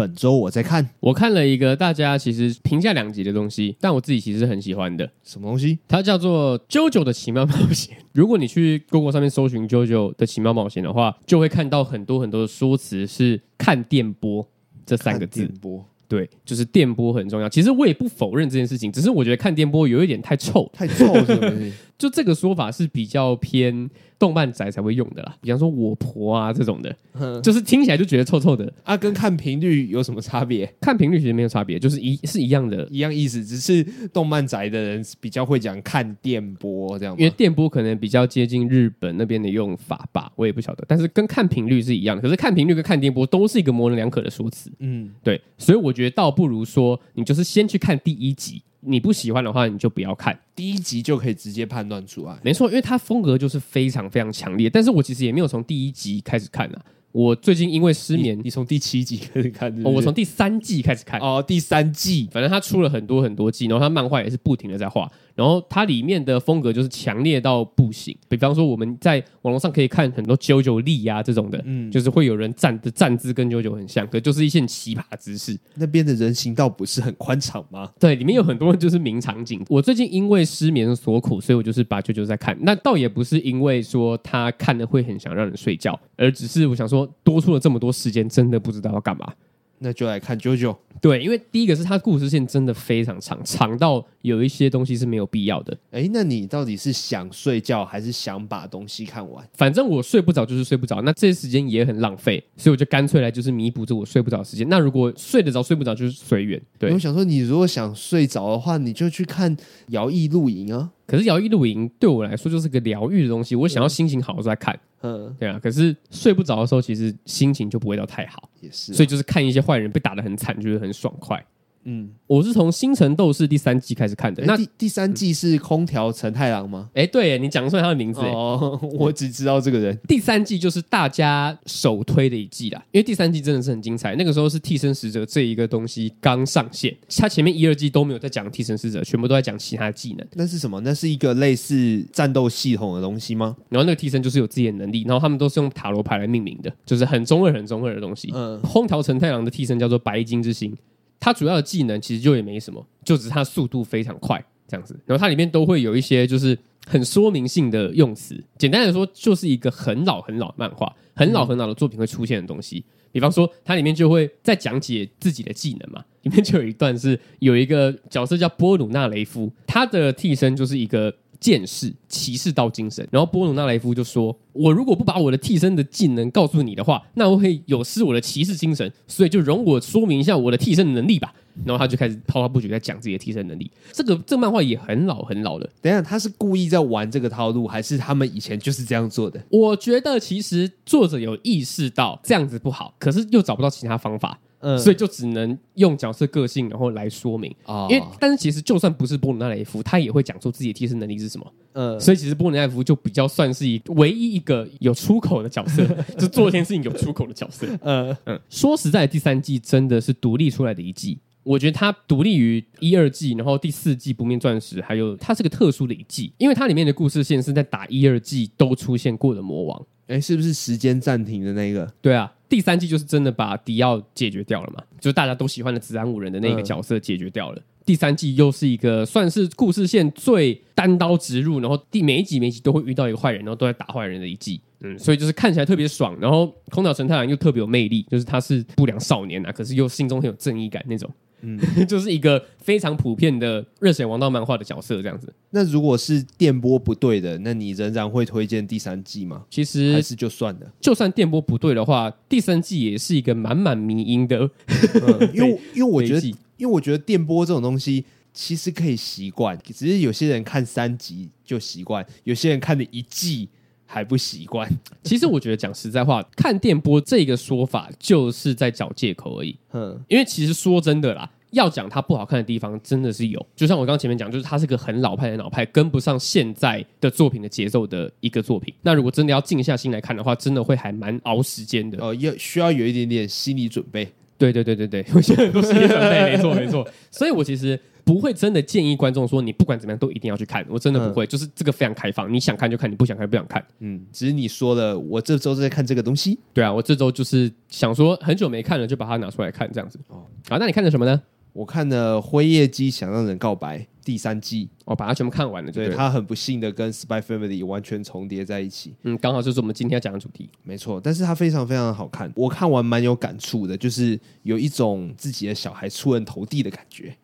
本周我在看，我看了一个大家其实评价两极的东西，但我自己其实很喜欢的。什么东西？它叫做《JoJo 的奇妙冒险》。如果你去 Google 上面搜寻 JoJo 的奇妙冒险的话，就会看到很多很多的说辞是“看电波”这三个字。电波。对，就是电波很重要。其实我也不否认这件事情，只是我觉得看电波有一点太臭，太臭是不是？就这个说法是比较偏动漫宅才会用的啦，比方说我婆啊这种的，就是听起来就觉得臭臭的。啊，跟看频率有什么差别？看频率其实没有差别，就是一是一样的，一样意思，只是动漫宅的人比较会讲看电波这样。因为电波可能比较接近日本那边的用法吧，我也不晓得。但是跟看频率是一样的，可是看频率跟看电波都是一个模棱两可的说辞。嗯，对，所以我觉得倒不如说你就是先去看第一集。你不喜欢的话，你就不要看第一集，就可以直接判断出来。没错，因为它风格就是非常非常强烈。但是我其实也没有从第一集开始看啊。我最近因为失眠，你从第七集开始看是是？哦，我从第三季开始看。哦，第三季，反正他出了很多很多季，然后他漫画也是不停的在画。然后它里面的风格就是强烈到不行，比方说我们在网络上可以看很多 JoJo 力啊这种的，嗯，就是会有人站的站姿跟 JoJo 很像，可就是一些奇葩姿势。那边的人行道不是很宽敞吗？对，里面有很多就是名场景。我最近因为失眠所苦，所以我就是把 JoJo 在看。那倒也不是因为说他看了会很想让人睡觉，而只是我想说多出了这么多时间，真的不知道要干嘛。那就来看 JoJo。对，因为第一个是它故事线真的非常长，长到有一些东西是没有必要的。哎，那你到底是想睡觉，还是想把东西看完？反正我睡不着就是睡不着，那这些时间也很浪费，所以我就干脆来就是弥补着我睡不着的时间。那如果睡得着睡不着，就是随缘。对，我想说，你如果想睡着的话，你就去看摇曳露营啊。可是摇曳露营对我来说就是个疗愈的东西，我想要心情好的时候再看。嗯，对啊。可是睡不着的时候，其实心情就不会到太好。也是，所以就是看一些坏人被打得很惨，就是很爽快。嗯，我是从《星辰斗士》第三季开始看的。那第第三季是空调承太郎吗？哎，对，你讲出来他的名字。哦，我只知道这个人。第三季就是大家首推的一季啦，因为第三季真的是很精彩。那个时候是替身使者这一个东西刚上线，他前面一二季都没有在讲替身使者，全部都在讲其他技能。那是什么？那是一个类似战斗系统的东西吗？然后那个替身就是有自己的能力，然后他们都是用塔罗牌来命名的，就是很中二、很中二的东西。嗯，空调承太郎的替身叫做白金之星。它主要的技能其实就也没什么，就只是它速度非常快这样子。然后它里面都会有一些就是很说明性的用词。简单的说，就是一个很老很老的漫画，很老很老的作品会出现的东西。比方说，它里面就会在讲解自己的技能嘛。里面就有一段是有一个角色叫波鲁纳雷夫，他的替身就是一个。剑士骑士道精神，然后波鲁纳雷夫就说：“我如果不把我的替身的技能告诉你的话，那我会有失我的骑士精神。所以就容我说明一下我的替身能力吧。”然后他就开始滔滔不绝在讲自己的替身能力。这个这个漫画也很老很老了。等一下，他是故意在玩这个套路，还是他们以前就是这样做的？我觉得其实作者有意识到这样子不好，可是又找不到其他方法。嗯，所以就只能用角色个性然后来说明啊，因为但是其实就算不是波鲁纳雷夫，他也会讲出自己的替身能力是什么。嗯，所以其实波鲁纳雷夫就比较算是一唯一一个有出口的角色，就做一件事情有出口的角色。嗯嗯，说实在，第三季真的是独立出来的一季，我觉得它独立于一二季，然后第四季不灭钻石，还有它是个特殊的一季，因为它里面的故事线是在打一二季都出现过的魔王。哎，是不是时间暂停的那个？对啊，第三季就是真的把迪奥解决掉了嘛，就是大家都喜欢的子安五人的那个角色解决掉了。嗯、第三季又是一个算是故事线最单刀直入，然后第每一集每一集都会遇到一个坏人，然后都在打坏人的一季。嗯，所以就是看起来特别爽，然后空岛神太郎又特别有魅力，就是他是不良少年啊，可是又心中很有正义感那种。嗯，就是一个非常普遍的热血王道漫画的角色这样子。那如果是电波不对的，那你仍然会推荐第三季吗？其实还是就算了。就算电波不对的话，第三季也是一个满满迷因的。嗯、因为因为我觉得，因为我觉得电波这种东西其实可以习惯，只是有些人看三集就习惯，有些人看了一季。还不习惯。其实我觉得讲实在话，看电波这个说法就是在找借口而已。嗯，因为其实说真的啦，要讲它不好看的地方真的是有。就像我刚刚前面讲，就是它是个很老派的老派，跟不上现在的作品的节奏的一个作品。那如果真的要静下心来看的话，真的会还蛮熬时间的。哦，要需要有一点点心理准备。对对对对对，我现在都是心理准备，没错没错。所以我其实不会真的建议观众说，你不管怎么样都一定要去看，我真的不会，嗯、就是这个非常开放，你想看就看，你不想看就不想看。嗯，只是你说了，我这周在看这个东西。对啊，我这周就是想说很久没看了，就把它拿出来看这样子。哦，好，那你看的什么呢？我看了《灰夜姬想让人告白》第三季，我、哦、把它全部看完了。对，它很不幸的跟《Spy Family》完全重叠在一起。嗯，刚好就是我们今天要讲的主题。没错，但是它非常非常好看。我看完蛮有感触的，就是有一种自己的小孩出人头地的感觉。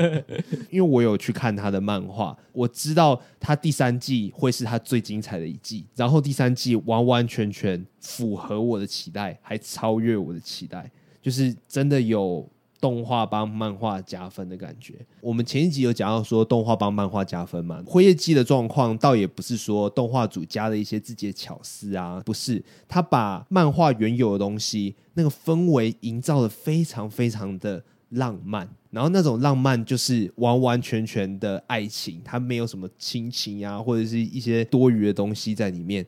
因为我有去看他的漫画，我知道他第三季会是他最精彩的一季，然后第三季完完全全符合我的期待，还超越我的期待，就是真的有。动画帮漫画加分的感觉。我们前一集有讲到说动画帮漫画加分嘛？辉夜姬的状况倒也不是说动画组加了一些自己的巧思啊，不是，他把漫画原有的东西那个氛围营造得非常非常的浪漫，然后那种浪漫就是完完全全的爱情，它没有什么亲情啊，或者是一些多余的东西在里面。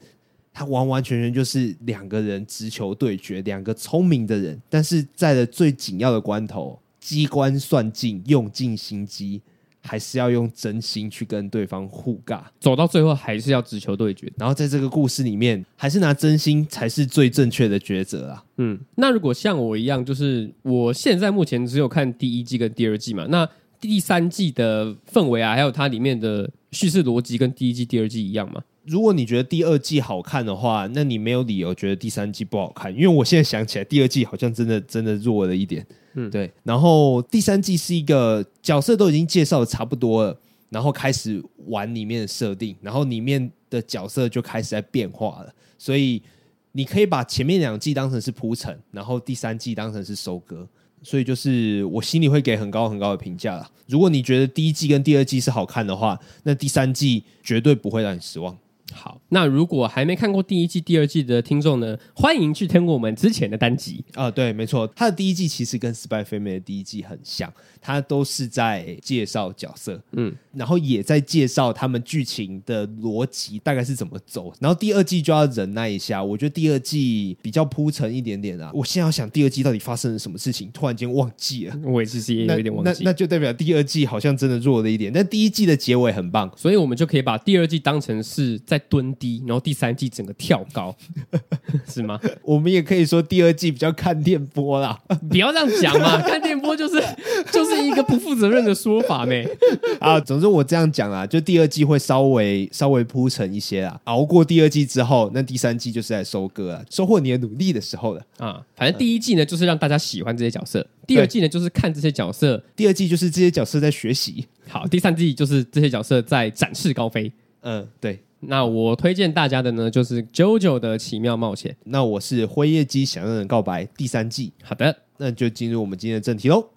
他完完全全就是两个人直球对决，两个聪明的人，但是在了最紧要的关头，机关算尽，用尽心机，还是要用真心去跟对方互尬，走到最后还是要直球对决。然后在这个故事里面，还是拿真心才是最正确的抉择啊。嗯，那如果像我一样，就是我现在目前只有看第一季跟第二季嘛，那第三季的氛围啊，还有它里面的叙事逻辑跟第一季、第二季一样吗？如果你觉得第二季好看的话，那你没有理由觉得第三季不好看，因为我现在想起来，第二季好像真的真的弱了一点。嗯，对。然后第三季是一个角色都已经介绍的差不多了，然后开始玩里面的设定，然后里面的角色就开始在变化了。所以你可以把前面两季当成是铺陈，然后第三季当成是收割。所以就是我心里会给很高很高的评价啦。如果你觉得第一季跟第二季是好看的话，那第三季绝对不会让你失望。好，那如果还没看过第一季、第二季的听众呢，欢迎去听过我们之前的单集啊。对，没错，它的第一季其实跟《Spy Family》的第一季很像，它都是在介绍角色，嗯，然后也在介绍他们剧情的逻辑大概是怎么走。然后第二季就要忍耐一下，我觉得第二季比较铺陈一点点啊。我现在要想第二季到底发生了什么事情，突然间忘记了，我也其实也有一点忘记那就代表第二季好像真的弱了一点。但第一季的结尾很棒，所以我们就可以把第二季当成是在。蹲低，然后第三季整个跳高，是吗？我们也可以说第二季比较看电波啦，不要这样讲嘛，看电波就是就是一个不负责任的说法呢。啊，总之我这样讲啊，就第二季会稍微稍微铺陈一些啦，熬过第二季之后，那第三季就是在收割啊，收获你的努力的时候了啊。反正第一季呢，就是让大家喜欢这些角色；第二季呢，就是看这些角色；第二季就是这些角色在学习。好，第三季就是这些角色在展翅高飞。嗯，对。那我推荐大家的呢，就是《JoJo 的奇妙冒险》。那我是灰夜姬想让人告白第三季。好的，那就进入我们今天的正题喽。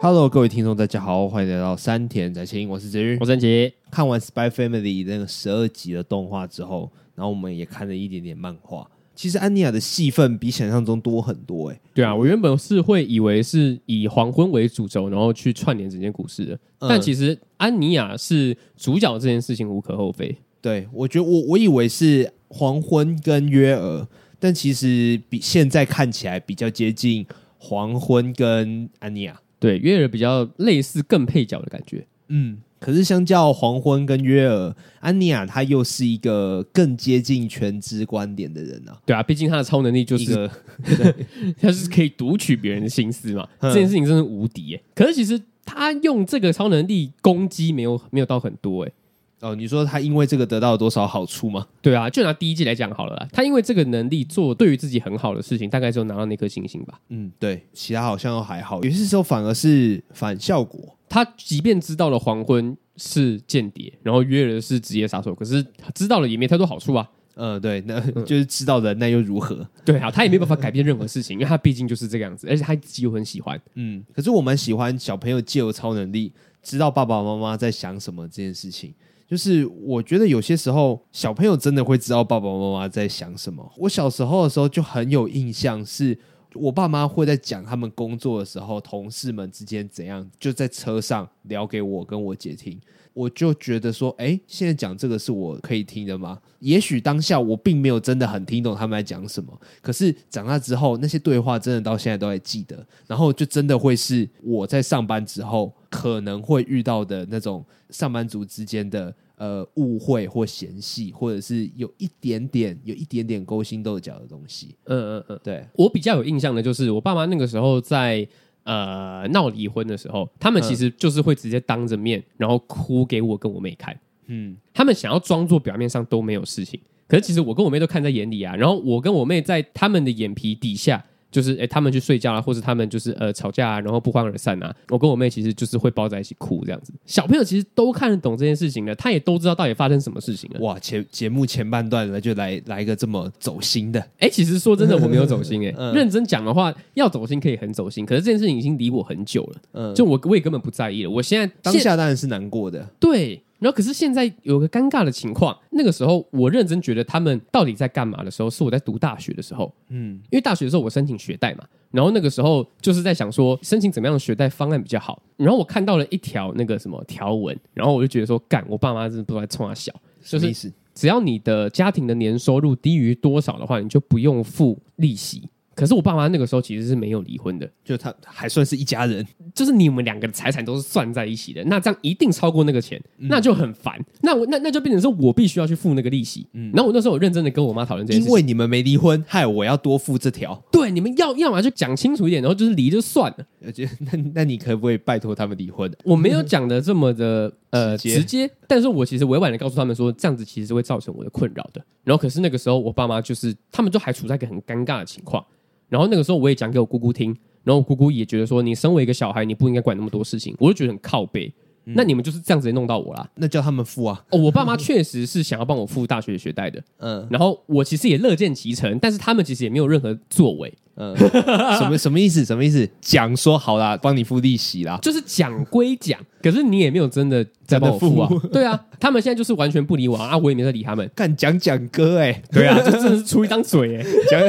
Hello，各位听众，大家好，欢迎来到山田宅青，我是哲宇，我是陈杰。看完《Spy Family》那个十二集的动画之后。然后我们也看了一点点漫画。其实安妮亚的戏份比想象中多很多，哎。对啊，我原本是会以为是以黄昏为主轴，然后去串联整件故事的。嗯、但其实安妮亚是主角这件事情无可厚非。对，我觉得我我以为是黄昏跟约尔，但其实比现在看起来比较接近黄昏跟安妮亚。对，约尔比较类似更配角的感觉。嗯。可是，相较黄昏跟约尔，安妮亚她又是一个更接近全知观点的人啊。对啊，毕竟她的超能力就是，对她是可以读取别人的心思嘛。这件事情真是无敌耶。可是，其实她用这个超能力攻击没有没有到很多哎。哦，你说他因为这个得到了多少好处吗？对啊，就拿第一季来讲好了啦。他因为这个能力做对于自己很好的事情，大概就拿到那颗星星吧。嗯，对，其他好像都还好。有些时候反而是反效果。他即便知道了黄昏是间谍，然后约人是职业杀手，可是知道了也没太多好处啊。嗯，对，那就是知道的，那又如何？对啊，他也没办法改变任何事情，因为他毕竟就是这个样子，而且他自己又很喜欢。嗯，可是我蛮喜欢小朋友借由超能力知道爸爸妈妈在想什么这件事情。就是我觉得有些时候小朋友真的会知道爸爸妈妈在想什么。我小时候的时候就很有印象是。我爸妈会在讲他们工作的时候，同事们之间怎样，就在车上聊给我跟我姐听。我就觉得说，哎，现在讲这个是我可以听的吗？也许当下我并没有真的很听懂他们在讲什么，可是长大之后，那些对话真的到现在都还记得，然后就真的会是我在上班之后可能会遇到的那种上班族之间的呃误会或嫌隙，或者是有一点点有一点点勾心斗角的东西。嗯嗯嗯，对，我比较有印象的就是我爸妈那个时候在。呃，闹离婚的时候，他们其实就是会直接当着面，然后哭给我跟我妹看。嗯，他们想要装作表面上都没有事情，可是其实我跟我妹都看在眼里啊。然后我跟我妹在他们的眼皮底下。就是哎，他们去睡觉啊，或是他们就是呃吵架啊，然后不欢而散啊。我跟我妹其实就是会抱在一起哭这样子。小朋友其实都看得懂这件事情的，他也都知道到底发生什么事情了。哇，前节目前半段呢，就来来一个这么走心的。哎，其实说真的，我没有走心哎。嗯、认真讲的话，要走心可以很走心，可是这件事情已经离我很久了。嗯，就我我也根本不在意了。我现在当下当然是难过的。对。然后，可是现在有个尴尬的情况，那个时候我认真觉得他们到底在干嘛的时候，是我在读大学的时候。嗯，因为大学的时候我申请学贷嘛，然后那个时候就是在想说申请怎么样的学贷方案比较好。然后我看到了一条那个什么条文，然后我就觉得说，干，我爸妈真的不知道在冲三小，就是只要你的家庭的年收入低于多少的话，你就不用付利息。可是我爸妈那个时候其实是没有离婚的，就他还算是一家人，就是你们两个的财产都是算在一起的，那这样一定超过那个钱，嗯、那就很烦。那我那那就变成说我必须要去付那个利息。嗯，然后我那时候我认真的跟我妈讨论这件事，因为你们没离婚，害我要多付这条。对，你们要要么就讲清楚一点，然后就是离就算了。而且 那那你可不可以拜托他们离婚？我没有讲的这么的 呃直接，直接，但是我其实委婉的告诉他们说，这样子其实是会造成我的困扰的。然后可是那个时候我爸妈就是他们就还处在一个很尴尬的情况。然后那个时候我也讲给我姑姑听，然后姑姑也觉得说，你身为一个小孩，你不应该管那么多事情，我就觉得很靠北。嗯、那你们就是这样子弄到我啦，那叫他们付啊。哦，我爸妈 确实是想要帮我付大学的学贷的，嗯，然后我其实也乐见其成，但是他们其实也没有任何作为。嗯，什么什么意思？什么意思？讲说好啦，帮你付利息啦，就是讲归讲，可是你也没有真的在帮我付啊。付 对啊，他们现在就是完全不理我啊，我也没在理他们。干讲讲哥哎、欸，对啊，就真的是出一张嘴哎、欸，讲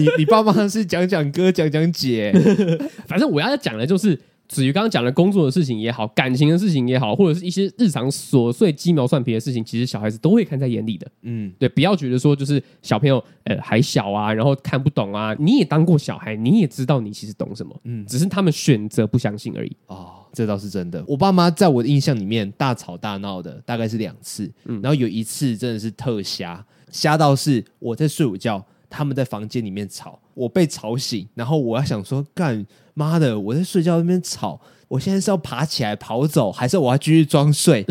你你爸妈是讲讲哥讲讲姐、欸，反正我要讲的就是。至于刚刚讲的工作的事情也好，感情的事情也好，或者是一些日常琐碎鸡毛蒜皮的事情，其实小孩子都会看在眼里的。嗯，对，不要觉得说就是小朋友呃还小啊，然后看不懂啊。你也当过小孩，你也知道你其实懂什么。嗯，只是他们选择不相信而已。哦，这倒是真的。我爸妈在我的印象里面大吵大闹的大概是两次，嗯，然后有一次真的是特瞎，瞎到是我在睡午觉，他们在房间里面吵，我被吵醒，然后我要想说干。妈的！我在睡觉那边吵，我现在是要爬起来跑走，还是我要继续装睡？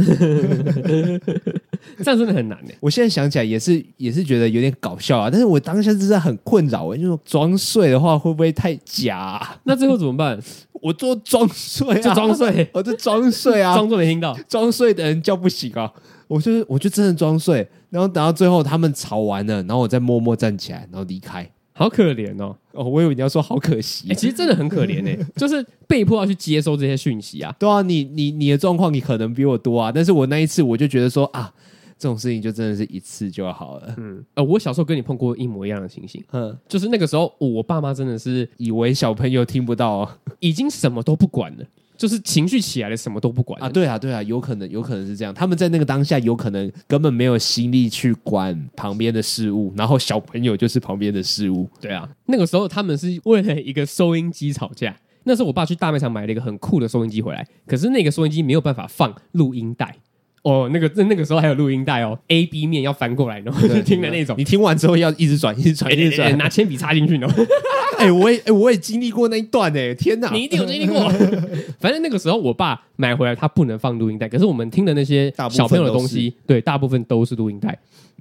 这样真的很难哎！我现在想起来也是，也是觉得有点搞笑啊。但是我当下真的很困扰，因为装睡的话会不会太假啊？那最后怎么办？我做装睡啊，就装睡，我就装睡啊，装作没听到，装睡的人叫不醒啊！我就我就真的装睡，然后等到最后他们吵完了，然后我再默默站起来，然后离开。好可怜哦！哦，我以为你要说好可惜。哎，其实真的很可怜哎，就是被迫要去接收这些讯息啊。对啊，你你你的状况你可能比我多啊，但是我那一次我就觉得说啊，这种事情就真的是一次就好了。嗯，呃，我小时候跟你碰过一模一样的情形。嗯，就是那个时候我爸妈真的是以为小朋友听不到哦，已经什么都不管了。就是情绪起来了，什么都不管啊！对啊，对啊，有可能，有可能是这样。他们在那个当下，有可能根本没有心力去管旁边的事物，然后小朋友就是旁边的事物。对啊，那个时候他们是为了一个收音机吵架。那时候我爸去大卖场买了一个很酷的收音机回来，可是那个收音机没有办法放录音带。哦，那个那那个时候还有录音带哦，A B 面要翻过来，然后就听的那种。你听完之后要一直转，一直转，一直转，拿铅笔插进去呢。哎，我也哎，我也经历过那一段哎，天哪！你一定有经历过。反正那个时候我爸买回来，他不能放录音带，可是我们听的那些小朋友的东西，对，大部分都是录音带。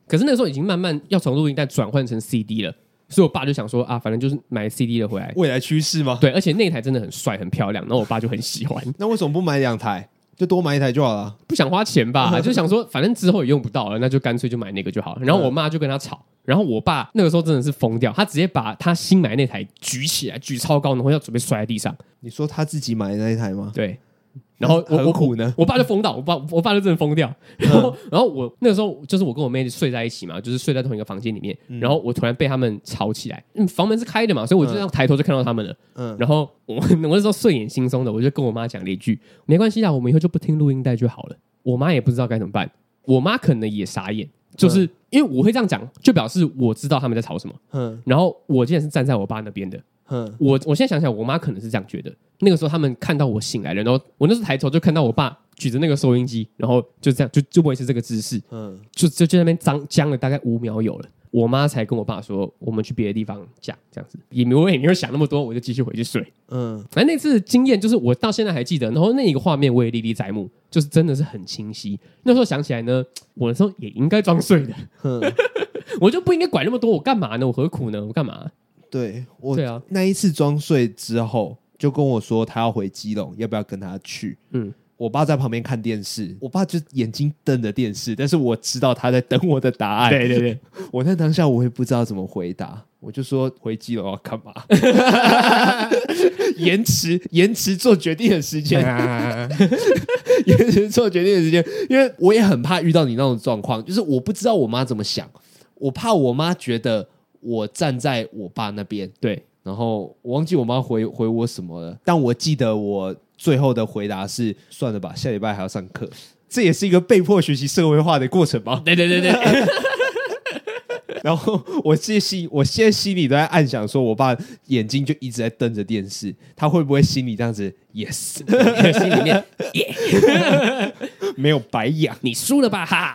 可是那时候已经慢慢要从录音带转换成 CD 了，所以我爸就想说啊，反正就是买 CD 的回来，未来趋势吗？对，而且那台真的很帅很漂亮，然后我爸就很喜欢。那为什么不买两台？就多买一台就好了，不想花钱吧？就想说，反正之后也用不到了，那就干脆就买那个就好了。然后我妈就跟他吵，然后我爸那个时候真的是疯掉，他直接把他新买那台举起来，举超高，然后要准备摔在地上。你说他自己买的那一台吗？对，然后我我苦呢我？我爸就疯到，我爸我爸就真的疯掉。然后、嗯、然后我那个时候就是我跟我妹睡在一起嘛，就是睡在同一个房间里面。嗯、然后我突然被他们吵起来，嗯，房门是开的嘛，所以我就这样抬头就看到他们了。嗯，然后我我那时候睡眼惺忪的，我就跟我妈讲了一句：“没关系啊，我们以后就不听录音带就好了。”我妈也不知道该怎么办，我妈可能也傻眼，就是、嗯、因为我会这样讲，就表示我知道他们在吵什么。嗯，然后我竟然是站在我爸那边的。嗯，我我现在想想，我妈可能是这样觉得。那个时候他们看到我醒来了，然后我那时候抬头就看到我爸举着那个收音机，然后就这样就就维持这个姿势，嗯，就就就在那边僵僵了大概五秒有了。我妈才跟我爸说，我们去别的地方讲，这样子也没我也没有想那么多，我就继续回去睡。嗯，反正那次经验就是我到现在还记得，然后那一个画面我也历历在目，就是真的是很清晰。那时候想起来呢，我那时候也应该装睡的，嗯，我就不应该管那么多，我干嘛呢？我何苦呢？我干嘛？对我对啊，那一次装睡之后，就跟我说他要回基隆，要不要跟他去？嗯，我爸在旁边看电视，我爸就眼睛瞪着电视，但是我知道他在等我的答案。对对对，我在当下我也不知道怎么回答，我就说回基隆要干嘛？延迟延迟做决定的时间，延迟做决定的时间，因为我也很怕遇到你那种状况，就是我不知道我妈怎么想，我怕我妈觉得。我站在我爸那边，对，然后我忘记我妈回回我什么了，但我记得我最后的回答是：算了吧，下礼拜还要上课，这也是一个被迫学习社会化的过程吧？对对对对。然后我这心，我现在心里都在暗想：说我爸眼睛就一直在瞪着电视，他会不会心里这样子？Yes，心里面耶，yeah、没有白养，你输了吧？哈。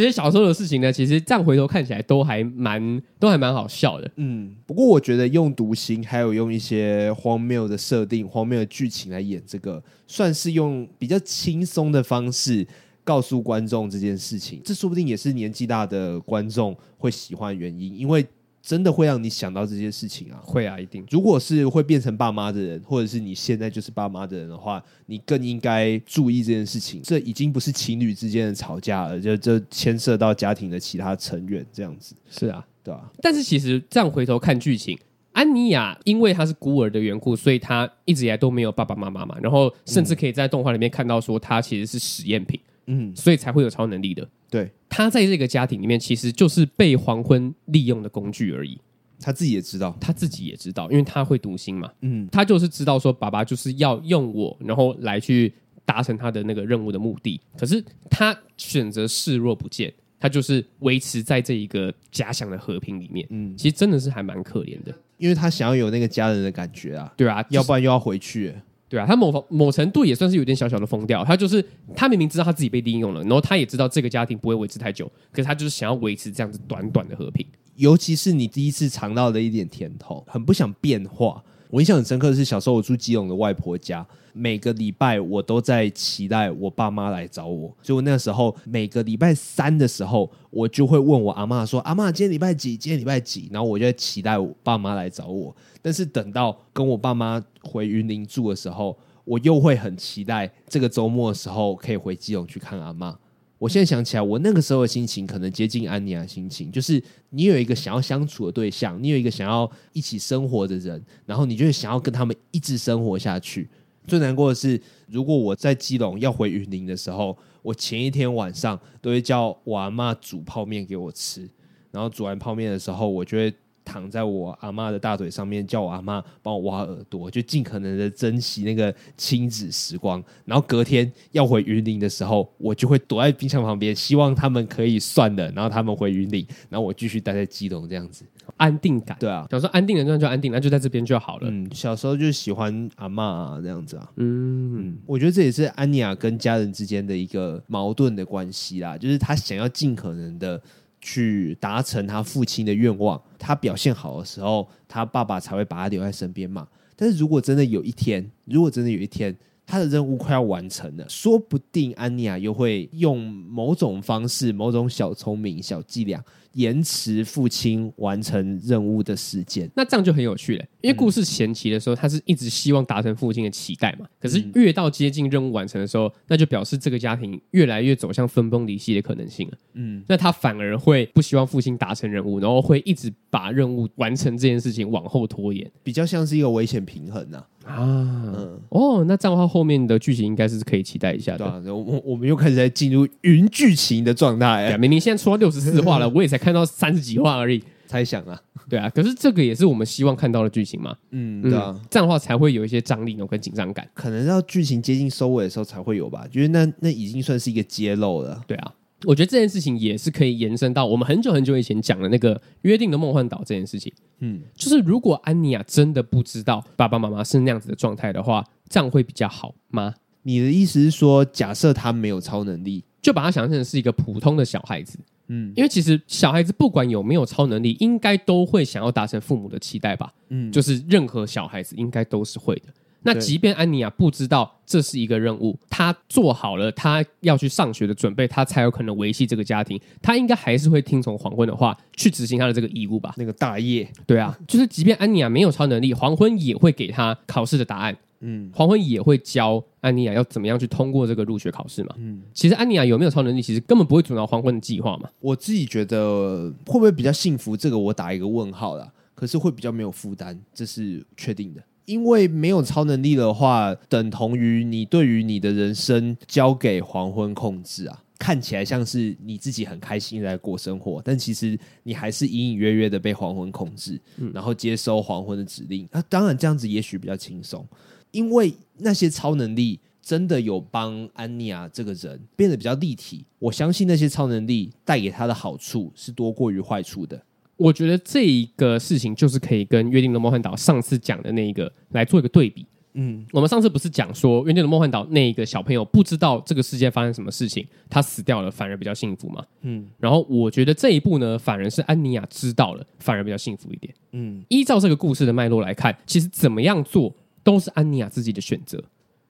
这些小时候的事情呢，其实这样回头看起来都还蛮都还蛮好笑的。嗯，不过我觉得用读心，还有用一些荒谬的设定、荒谬的剧情来演这个，算是用比较轻松的方式告诉观众这件事情。这说不定也是年纪大的观众会喜欢的原因，因为。真的会让你想到这些事情啊？会啊，一定。如果是会变成爸妈的人，或者是你现在就是爸妈的人的话，你更应该注意这件事情。这已经不是情侣之间的吵架了，就就牵涉到家庭的其他成员这样子。是啊，对啊。但是其实这样回头看剧情，安妮亚因为她是孤儿的缘故，所以她一直以来都没有爸爸妈妈嘛。然后甚至可以在动画里面看到说，她其实是实验品。嗯，所以才会有超能力的。对，他在这个家庭里面，其实就是被黄昏利用的工具而已。他自己也知道，他自己也知道，因为他会读心嘛。嗯，他就是知道说，爸爸就是要用我，然后来去达成他的那个任务的目的。可是他选择视若不见，他就是维持在这一个假想的和平里面。嗯，其实真的是还蛮可怜的，因为他想要有那个家人的感觉啊。对啊，要不然又要回去。对啊，他某方某程度也算是有点小小的疯掉。他就是他明明知道他自己被利用了，然后他也知道这个家庭不会维持太久，可是他就是想要维持这样子短短的和平。尤其是你第一次尝到的一点甜头，很不想变化。我印象很深刻的是小时候我住基隆的外婆家。每个礼拜我都在期待我爸妈来找我，所以我那时候每个礼拜三的时候，我就会问我阿妈说：“阿妈，今天礼拜几？今天礼拜几？”然后我就在期待我爸妈来找我。但是等到跟我爸妈回云林住的时候，我又会很期待这个周末的时候可以回基隆去看阿妈。我现在想起来，我那个时候的心情可能接近安妮亚的心情，就是你有一个想要相处的对象，你有一个想要一起生活的人，然后你就会想要跟他们一直生活下去。最难过的是，如果我在基隆要回云林的时候，我前一天晚上都会叫我阿妈煮泡面给我吃，然后煮完泡面的时候，我就会。躺在我阿妈的大腿上面，叫我阿妈帮我挖耳朵，就尽可能的珍惜那个亲子时光。然后隔天要回云林的时候，我就会躲在冰箱旁边，希望他们可以算了。然后他们回云林，然后我继续待在基隆，这样子安定感。对啊，想说安定的那就安定，那就在这边就好了。嗯，小时候就喜欢阿妈啊，这样子啊。嗯嗯，我觉得这也是安妮亚跟家人之间的一个矛盾的关系啦，就是她想要尽可能的。去达成他父亲的愿望，他表现好的时候，他爸爸才会把他留在身边嘛。但是如果真的有一天，如果真的有一天，他的任务快要完成了，说不定安妮亚又会用某种方式、某种小聪明、小伎俩。延迟父亲完成任务的时间，那这样就很有趣了。因为故事前期的时候，他是一直希望达成父亲的期待嘛。可是越到接近任务完成的时候，那就表示这个家庭越来越走向分崩离析的可能性了。嗯，那他反而会不希望父亲达成任务，然后会一直把任务完成这件事情往后拖延，比较像是一个危险平衡呐。啊，嗯，哦，那这样的话，后面的剧情应该是可以期待一下的。对啊，我我们又开始在进入云剧情的状态。明明现在出到六十四话了，我也才看到三十几话而已。猜想啊，对啊，可是这个也是我们希望看到的剧情嘛。嗯，对啊，这样的话才会有一些张力，然后跟紧张感。可能要剧情接近收尾的时候才会有吧，觉得那那已经算是一个揭露了。对啊。我觉得这件事情也是可以延伸到我们很久很久以前讲的那个约定的梦幻岛这件事情。嗯，就是如果安妮亚真的不知道爸爸妈妈是那样子的状态的话，这样会比较好吗？你的意思是说，假设他没有超能力，就把他想象成是一个普通的小孩子。嗯，因为其实小孩子不管有没有超能力，应该都会想要达成父母的期待吧。嗯，就是任何小孩子应该都是会的。那即便安妮亚不知道这是一个任务，她做好了她要去上学的准备，她才有可能维系这个家庭。她应该还是会听从黄昏的话，去执行她的这个义务吧？那个大业，对啊，就是即便安妮亚没有超能力，黄昏也会给她考试的答案。嗯，黄昏也会教安妮亚要怎么样去通过这个入学考试嘛。嗯，其实安妮亚有没有超能力，其实根本不会阻挠黄昏的计划嘛。我自己觉得会不会比较幸福，这个我打一个问号啦。可是会比较没有负担，这是确定的。因为没有超能力的话，等同于你对于你的人生交给黄昏控制啊，看起来像是你自己很开心在过生活，但其实你还是隐隐约约的被黄昏控制，然后接收黄昏的指令。那当然这样子也许比较轻松，因为那些超能力真的有帮安妮亚这个人变得比较立体。我相信那些超能力带给他的好处是多过于坏处的。我觉得这一个事情就是可以跟《约定的梦幻岛》上次讲的那一个来做一个对比。嗯，我们上次不是讲说《约定的梦幻岛》那一个小朋友不知道这个世界发生什么事情，他死掉了，反而比较幸福嘛？嗯，然后我觉得这一步呢，反而是安妮亚知道了，反而比较幸福一点。嗯，依照这个故事的脉络来看，其实怎么样做都是安妮亚自己的选择，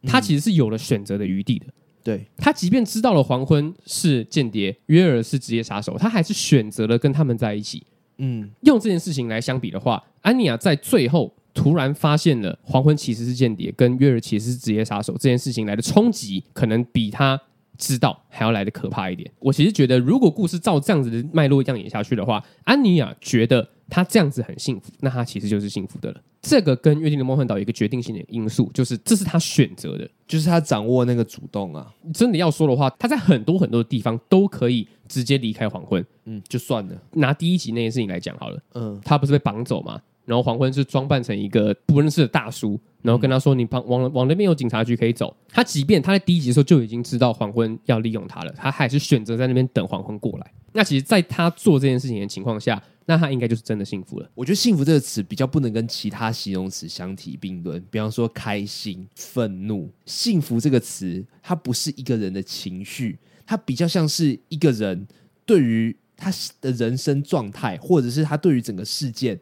她其实是有了选择的余地的。对，她即便知道了黄昏是间谍，约尔是职业杀手，她还是选择了跟他们在一起。嗯，用这件事情来相比的话，安妮亚在最后突然发现了黄昏其实是间谍，跟约尔其实是职业杀手这件事情来的冲击，可能比她知道还要来的可怕一点。我其实觉得，如果故事照这样子的脉络这样演下去的话，安妮亚觉得他这样子很幸福，那他其实就是幸福的了。这个跟约定的梦幻岛有一个决定性的因素，就是这是他选择的，就是他掌握那个主动啊。真的要说的话，他在很多很多的地方都可以。直接离开黄昏，嗯，就算了。拿第一集那件事情来讲好了，嗯，他不是被绑走吗？然后黄昏是装扮成一个不认识的大叔，然后跟他说：“你往往往那边有警察局可以走。”他即便他在第一集的时候就已经知道黄昏要利用他了，他还是选择在那边等黄昏过来。那其实，在他做这件事情的情况下，那他应该就是真的幸福了。我觉得“幸福”这个词比较不能跟其他形容词相提并论，比方说开心、愤怒。幸福这个词，它不是一个人的情绪。它比较像是一个人对于他的人生状态，或者是他对于整个事件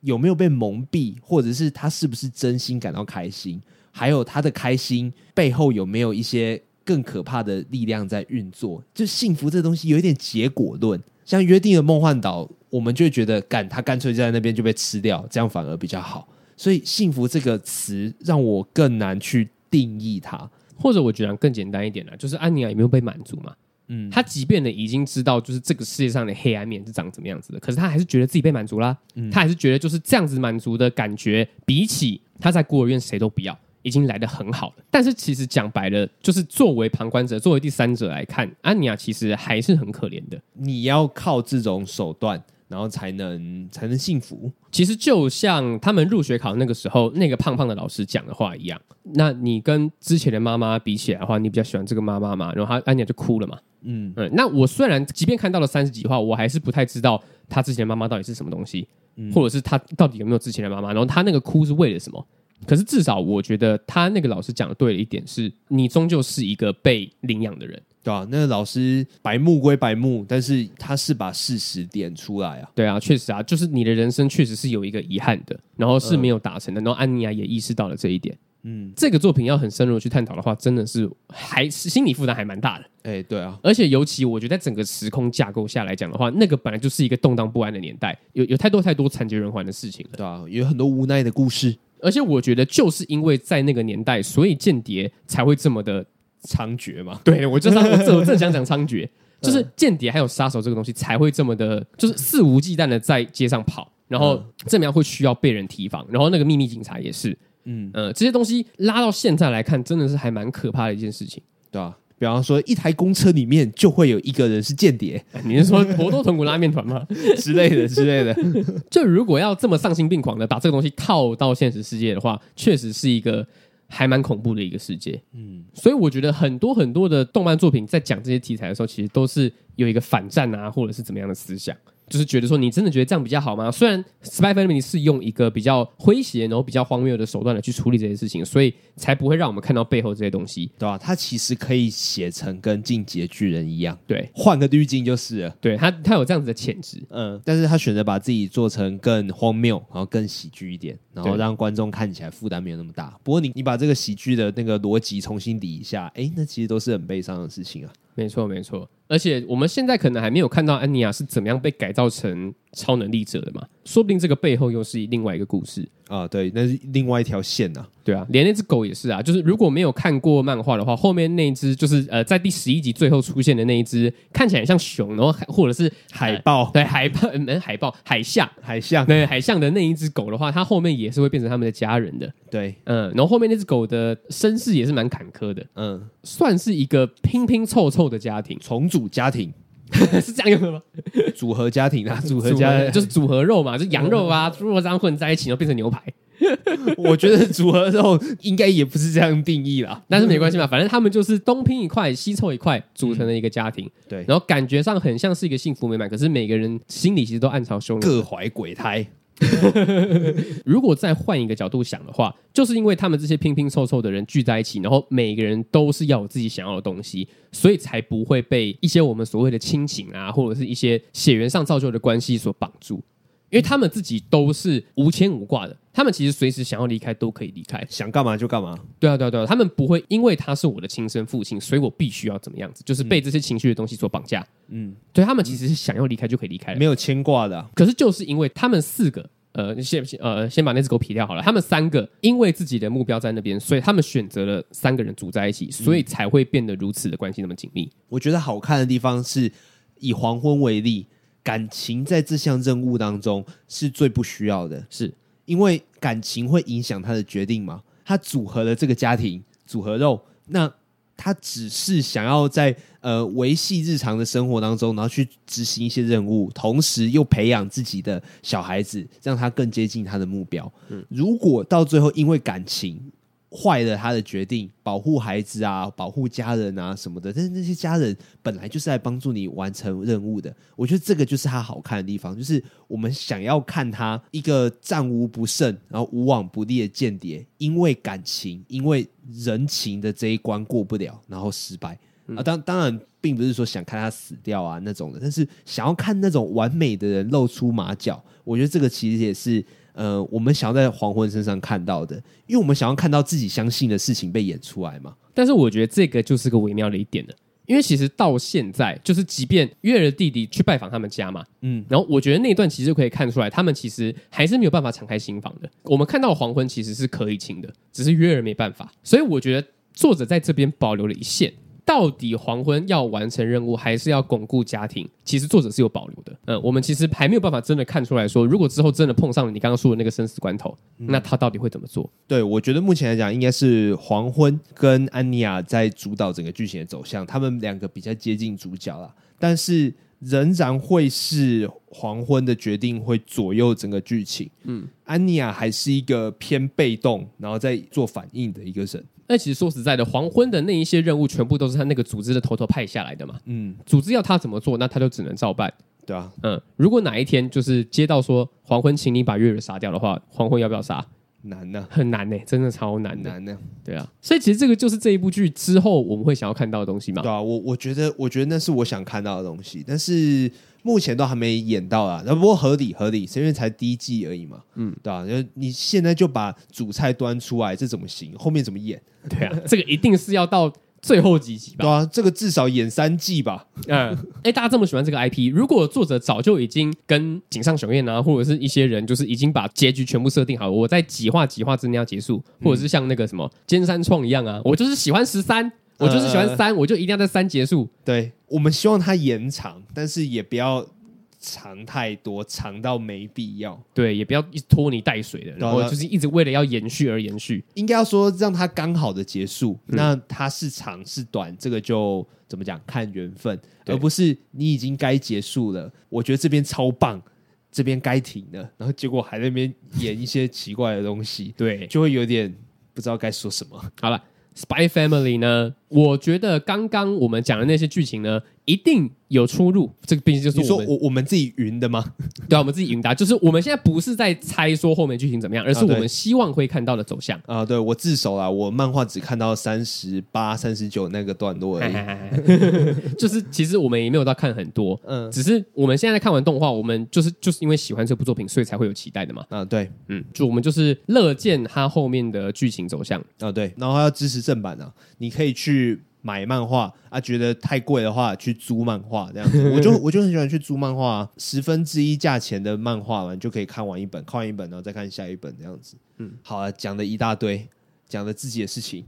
有没有被蒙蔽，或者是他是不是真心感到开心，还有他的开心背后有没有一些更可怕的力量在运作。就幸福这东西有一点结果论，像约定的梦幻岛，我们就会觉得，干他干脆就在那边就被吃掉，这样反而比较好。所以幸福这个词让我更难去定义它。或者我觉得更简单一点呢，就是安妮亚有没有被满足嘛？嗯，他即便呢已经知道就是这个世界上的黑暗面是长怎么样子的，可是他还是觉得自己被满足啦。嗯，他还是觉得就是这样子满足的感觉，比起他在孤儿院谁都不要，已经来得很好了。但是其实讲白了，就是作为旁观者，作为第三者来看，安妮亚其实还是很可怜的。你要靠这种手段。然后才能才能幸福。其实就像他们入学考那个时候，那个胖胖的老师讲的话一样。那你跟之前的妈妈比起来的话，你比较喜欢这个妈妈嘛？然后他安妮就哭了嘛。嗯嗯。那我虽然即便看到了三十几话，我还是不太知道他之前的妈妈到底是什么东西，嗯、或者是他到底有没有之前的妈妈。然后他那个哭是为了什么？可是至少我觉得他那个老师讲的对了一点是，你终究是一个被领养的人。对啊，那个老师白目归白目，但是他是把事实点出来啊。对啊，确实啊，就是你的人生确实是有一个遗憾的，然后是没有达成的。然后安妮亚也意识到了这一点。嗯，这个作品要很深入的去探讨的话，真的是还是心理负担还蛮大的。哎，对啊，而且尤其我觉得在整个时空架构下来讲的话，那个本来就是一个动荡不安的年代，有有太多太多惨绝人寰的事情了。对啊，有很多无奈的故事。而且我觉得就是因为在那个年代，所以间谍才会这么的。猖獗嘛？对，我就是我正我正想讲猖獗，就是间谍还有杀手这个东西才会这么的，就是肆无忌惮的在街上跑，然后怎么样会需要被人提防，然后那个秘密警察也是，嗯呃，这些东西拉到现在来看，真的是还蛮可怕的一件事情，对吧、啊？比方说，一台公车里面就会有一个人是间谍，你是说博多豚骨拉面团吗？之类的之类的。就如果要这么丧心病狂的把这个东西套到现实世界的话，确实是一个还蛮恐怖的一个世界。嗯，所以我觉得很多很多的动漫作品在讲这些题材的时候，其实都是有一个反战啊，或者是怎么样的思想。就是觉得说，你真的觉得这样比较好吗？虽然 Spy Family 是用一个比较诙谐，然后比较荒谬的手段来去处理这些事情，所以才不会让我们看到背后这些东西，对吧、啊？他其实可以写成跟进击的巨人一样，对，换个滤镜就是了。对他，他有这样子的潜质，嗯，但是他选择把自己做成更荒谬，然后更喜剧一点，然后让观众看起来负担没有那么大。不过你你把这个喜剧的那个逻辑重新理一下，哎，那其实都是很悲伤的事情啊。没错，没错。而且我们现在可能还没有看到安妮亚是怎么样被改造成超能力者的嘛？说不定这个背后又是另外一个故事啊。对，那是另外一条线呐、啊。对啊，连那只狗也是啊。就是如果没有看过漫画的话，后面那一只就是呃，在第十一集最后出现的那一只，看起来像熊，然后或者是海豹、呃，对，海豹，嗯，海豹，海象，海象，对，海象的那一只狗的话，它后面也是会变成他们的家人的。对，嗯，然后后面那只狗的身世也是蛮坎坷的，嗯，算是一个拼拼凑凑的家庭，重组家庭。是这样用的吗？组合家庭啊，组合家庭 就是组合肉嘛，就羊肉啊、猪肉这样混在一起，然后变成牛排。我觉得组合肉应该也不是这样定义啦，但是没关系嘛，反正他们就是东拼一块，西凑一块，组成了一个家庭。嗯、对，然后感觉上很像是一个幸福美满，可是每个人心里其实都暗潮汹涌，各怀鬼胎。如果再换一个角度想的话，就是因为他们这些拼拼凑凑的人聚在一起，然后每个人都是要有自己想要的东西，所以才不会被一些我们所谓的亲情啊，或者是一些血缘上造就的关系所绑住。因为他们自己都是无牵无挂的，他们其实随时想要离开都可以离开，想干嘛就干嘛。对啊，对啊，对啊，他们不会因为他是我的亲生父亲，所以我必须要怎么样子，就是被这些情绪的东西所绑架。嗯，对他们其实是想要离开就可以离开，没有牵挂的啊。可是就是因为他们四个，呃，先呃先把那只狗撇掉好了，他们三个因为自己的目标在那边，所以他们选择了三个人组在一起，所以才会变得如此的关系那么紧密。我觉得好看的地方是以黄昏为例。感情在这项任务当中是最不需要的，是因为感情会影响他的决定嘛？他组合了这个家庭，组合肉，那他只是想要在呃维系日常的生活当中，然后去执行一些任务，同时又培养自己的小孩子，让他更接近他的目标。嗯，如果到最后因为感情，坏了他的决定，保护孩子啊，保护家人啊什么的。但是那些家人本来就是来帮助你完成任务的。我觉得这个就是他好看的地方，就是我们想要看他一个战无不胜，然后无往不利的间谍，因为感情，因为人情的这一关过不了，然后失败。啊，当当然并不是说想看他死掉啊那种的，但是想要看那种完美的人露出马脚，我觉得这个其实也是。呃，我们想要在黄昏身上看到的，因为我们想要看到自己相信的事情被演出来嘛。但是我觉得这个就是个微妙的一点了，因为其实到现在，就是即便月儿的弟弟去拜访他们家嘛，嗯，然后我觉得那一段其实可以看出来，他们其实还是没有办法敞开心房的。我们看到黄昏其实是可以亲的，只是月儿没办法。所以我觉得作者在这边保留了一线。到底黄昏要完成任务，还是要巩固家庭？其实作者是有保留的。嗯，我们其实还没有办法真的看出来说，如果之后真的碰上了你刚刚说的那个生死关头，嗯、那他到底会怎么做？对，我觉得目前来讲，应该是黄昏跟安妮亚在主导整个剧情的走向，他们两个比较接近主角了。但是仍然会是黄昏的决定会左右整个剧情。嗯，安妮亚还是一个偏被动，然后在做反应的一个人。那其实说实在的，黄昏的那一些任务全部都是他那个组织的头头派下来的嘛。嗯，组织要他怎么做，那他就只能照办。对啊，嗯，如果哪一天就是接到说黄昏，请你把月月杀掉的话，黄昏要不要杀？难呢、啊，很难呢、欸，真的超难的。难呢、啊，对啊。所以其实这个就是这一部剧之后我们会想要看到的东西嘛。对啊，我我觉得，我觉得那是我想看到的东西，但是。目前都还没演到啊，那不过合理合理，是因为才第一季而已嘛，嗯，对吧、啊？就你现在就把主菜端出来，这怎么行？后面怎么演？对啊，这个一定是要到最后几集吧？对啊，这个至少演三季吧？嗯，哎、欸，大家这么喜欢这个 IP，如果作者早就已经跟井上雄彦啊，或者是一些人，就是已经把结局全部设定好了，我在几话几话之内要结束，或者是像那个什么尖山创一样啊，我就是喜欢十三。我就是喜欢三、呃，我就一定要在三结束。对，我们希望它延长，但是也不要长太多，长到没必要。对，也不要一拖泥带水的，然后就是一直为了要延续而延续。应该要说让它刚好的结束。嗯、那它是长是短，这个就怎么讲？看缘分，而不是你已经该结束了。我觉得这边超棒，这边该停了，然后结果还在那边演一些奇怪的东西，对，就会有点不知道该说什么。好了。Spy Family 呢？我觉得刚刚我们讲的那些剧情呢，一定有出入。这个毕竟就是你说我我们自己云的吗？对啊，我们自己云的。就是我们现在不是在猜说后面剧情怎么样，而是我们希望会看到的走向啊。对，我自首了，我漫画只看到三十八、三十九那个段落而已。就是其实我们也没有到看很多，嗯，只是我们现在看完动画，我们就是就是因为喜欢这部作品，所以才会有期待的嘛。啊，对，嗯，就我们就是乐见它后面的剧情走向啊，对，然后要支持正版啊，你可以去。买漫画啊，觉得太贵的话，去租漫画这样子。我就 我就很喜欢去租漫画啊，十分之一价钱的漫画嘛，你就可以看完一本，看完一本，然后再看下一本这样子。嗯，好啊，讲了一大堆，讲了自己的事情，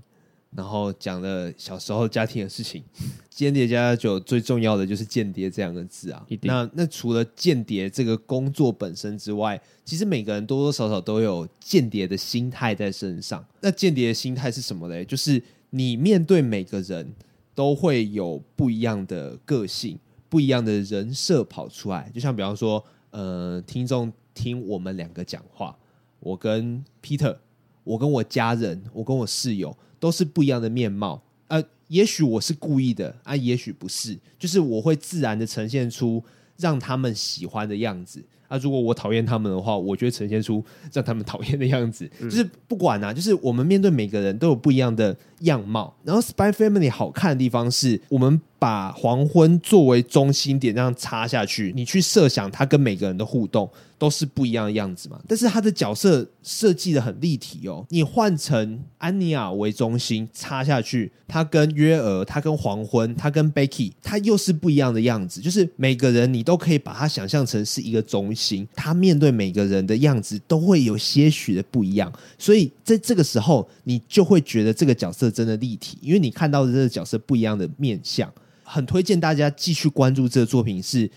然后讲了小时候家庭的事情。间谍家家酒最重要的就是间谍这两个字啊。那那除了间谍这个工作本身之外，其实每个人多多少少都有间谍的心态在身上。那间谍的心态是什么嘞？就是。你面对每个人都会有不一样的个性，不一样的人设跑出来。就像比方说，呃，听众听我们两个讲话，我跟 Peter，我跟我家人，我跟我室友，都是不一样的面貌。呃，也许我是故意的啊，也许不是，就是我会自然的呈现出让他们喜欢的样子。啊，如果我讨厌他们的话，我就会呈现出让他们讨厌的样子。嗯、就是不管啊，就是我们面对每个人都有不一样的样貌。然后《Spy Family》好看的地方是我们把黄昏作为中心点这样插下去，你去设想他跟每个人的互动。都是不一样的样子嘛，但是他的角色设计的很立体哦。你换成安妮亚为中心插下去，他跟约尔，他跟黄昏，他跟 Becky，他又是不一样的样子。就是每个人你都可以把他想象成是一个中心，他面对每个人的样子都会有些许的不一样。所以在这个时候，你就会觉得这个角色真的立体，因为你看到的这个角色不一样的面相。很推荐大家继续关注这个作品是。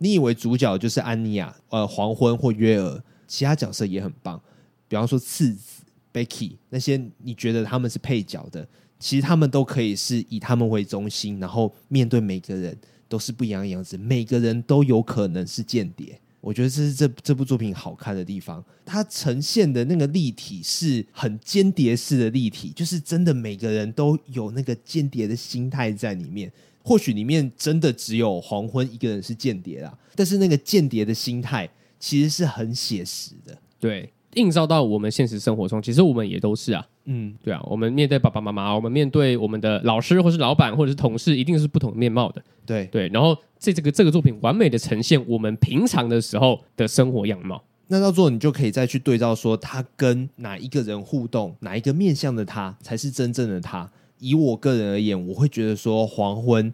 你以为主角就是安妮亚、呃，黄昏或约尔，其他角色也很棒，比方说次子、Becky 那些，你觉得他们是配角的，其实他们都可以是以他们为中心，然后面对每个人都是不一样的样子，每个人都有可能是间谍。我觉得这是这这部作品好看的地方，它呈现的那个立体是很间谍式的立体，就是真的每个人都有那个间谍的心态在里面。或许里面真的只有黄昏一个人是间谍啦，但是那个间谍的心态其实是很写实的，对，映照到我们现实生活中，其实我们也都是啊，嗯，对啊，我们面对爸爸妈妈，我们面对我们的老师或是老板或者是同事，一定是不同面貌的，对对。然后这这个这个作品完美的呈现我们平常的时候的生活样貌，那到最后你就可以再去对照说，他跟哪一个人互动，哪一个面向的他才是真正的他。以我个人而言，我会觉得说黄昏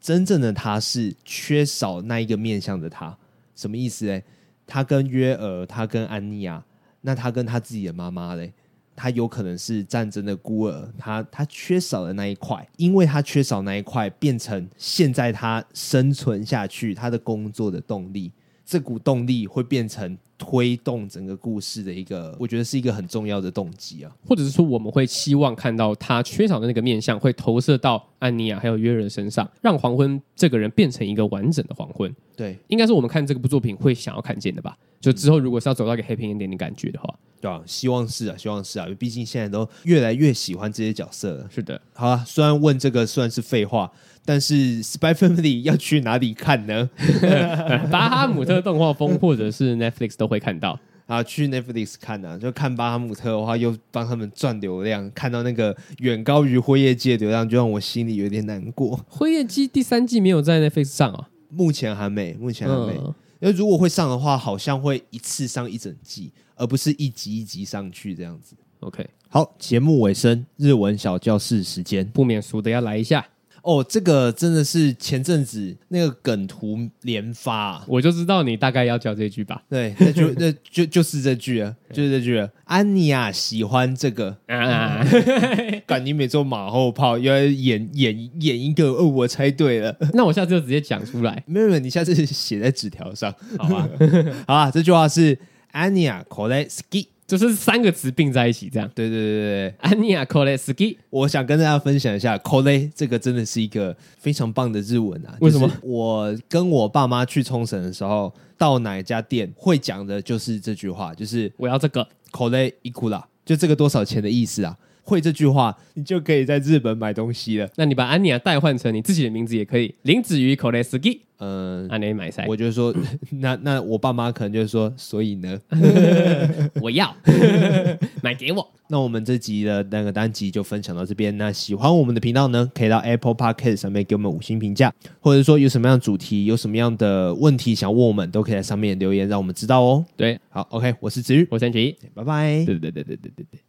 真正的他是缺少那一个面向的他，什么意思嘞？他跟约尔，他跟安妮亚，那他跟他自己的妈妈嘞，他有可能是战争的孤儿，他他缺少了那一块，因为他缺少那一块，变成现在他生存下去他的工作的动力，这股动力会变成。推动整个故事的一个，我觉得是一个很重要的动机啊，或者是说我们会希望看到他缺少的那个面相，会投射到安妮亚还有约人身上，让黄昏这个人变成一个完整的黄昏。对，应该是我们看这个部作品会想要看见的吧？就之后如果是要走到一个 happy ending 的感觉的话，对啊，希望是啊，希望是啊，毕竟现在都越来越喜欢这些角色了。是的，好啊，虽然问这个算是废话。但是《Spy Family》要去哪里看呢？巴哈姆特动画风或者是 Netflix 都会看到啊。去 Netflix 看啊，就看巴哈姆特的话，又帮他们赚流量，看到那个远高于辉夜姬的流量，就让我心里有点难过。辉夜姬第三季没有在 Netflix 上啊？目前还没，目前还没。嗯、因为如果会上的话，好像会一次上一整季，而不是一集一集上去这样子。OK，好，节目尾声，日文小教室时间，不免俗的要来一下。哦，这个真的是前阵子那个梗图连发、啊，我就知道你大概要叫这句吧？对，那就那就就是这句啊，就是这句。安妮亚喜欢这个啊，感你每做马后炮，要演演演一个哦，我猜对了，那我下次就直接讲出来。没有没有，你下次写在纸条上，好吧？好啊，这句话是安妮亚可莱斯基。就是三个词并在一起，这样。对对对对，安妮亚·科雷斯基，我想跟大家分享一下，k o l e 这个真的是一个非常棒的日文啊。为什么？我跟我爸妈去冲绳的时候，到哪一家店会讲的就是这句话，就是我要这个科雷伊库拉，就这个多少钱的意思啊？会这句话，你就可以在日本买东西了。那你把安妮亚代换成你自己的名字也可以，林子瑜·科雷斯基。嗯，安妮买菜。我就说，那那我爸妈可能就是说，所以呢，我要 买给我。那我们这集的那个单集就分享到这边。那喜欢我们的频道呢，可以到 Apple Podcast 上面给我们五星评价，或者说有什么样的主题，有什么样的问题想问我们，都可以在上面留言，让我们知道哦。对，好，OK，我是子瑜，我是陈奇，拜拜。对对对对对对对。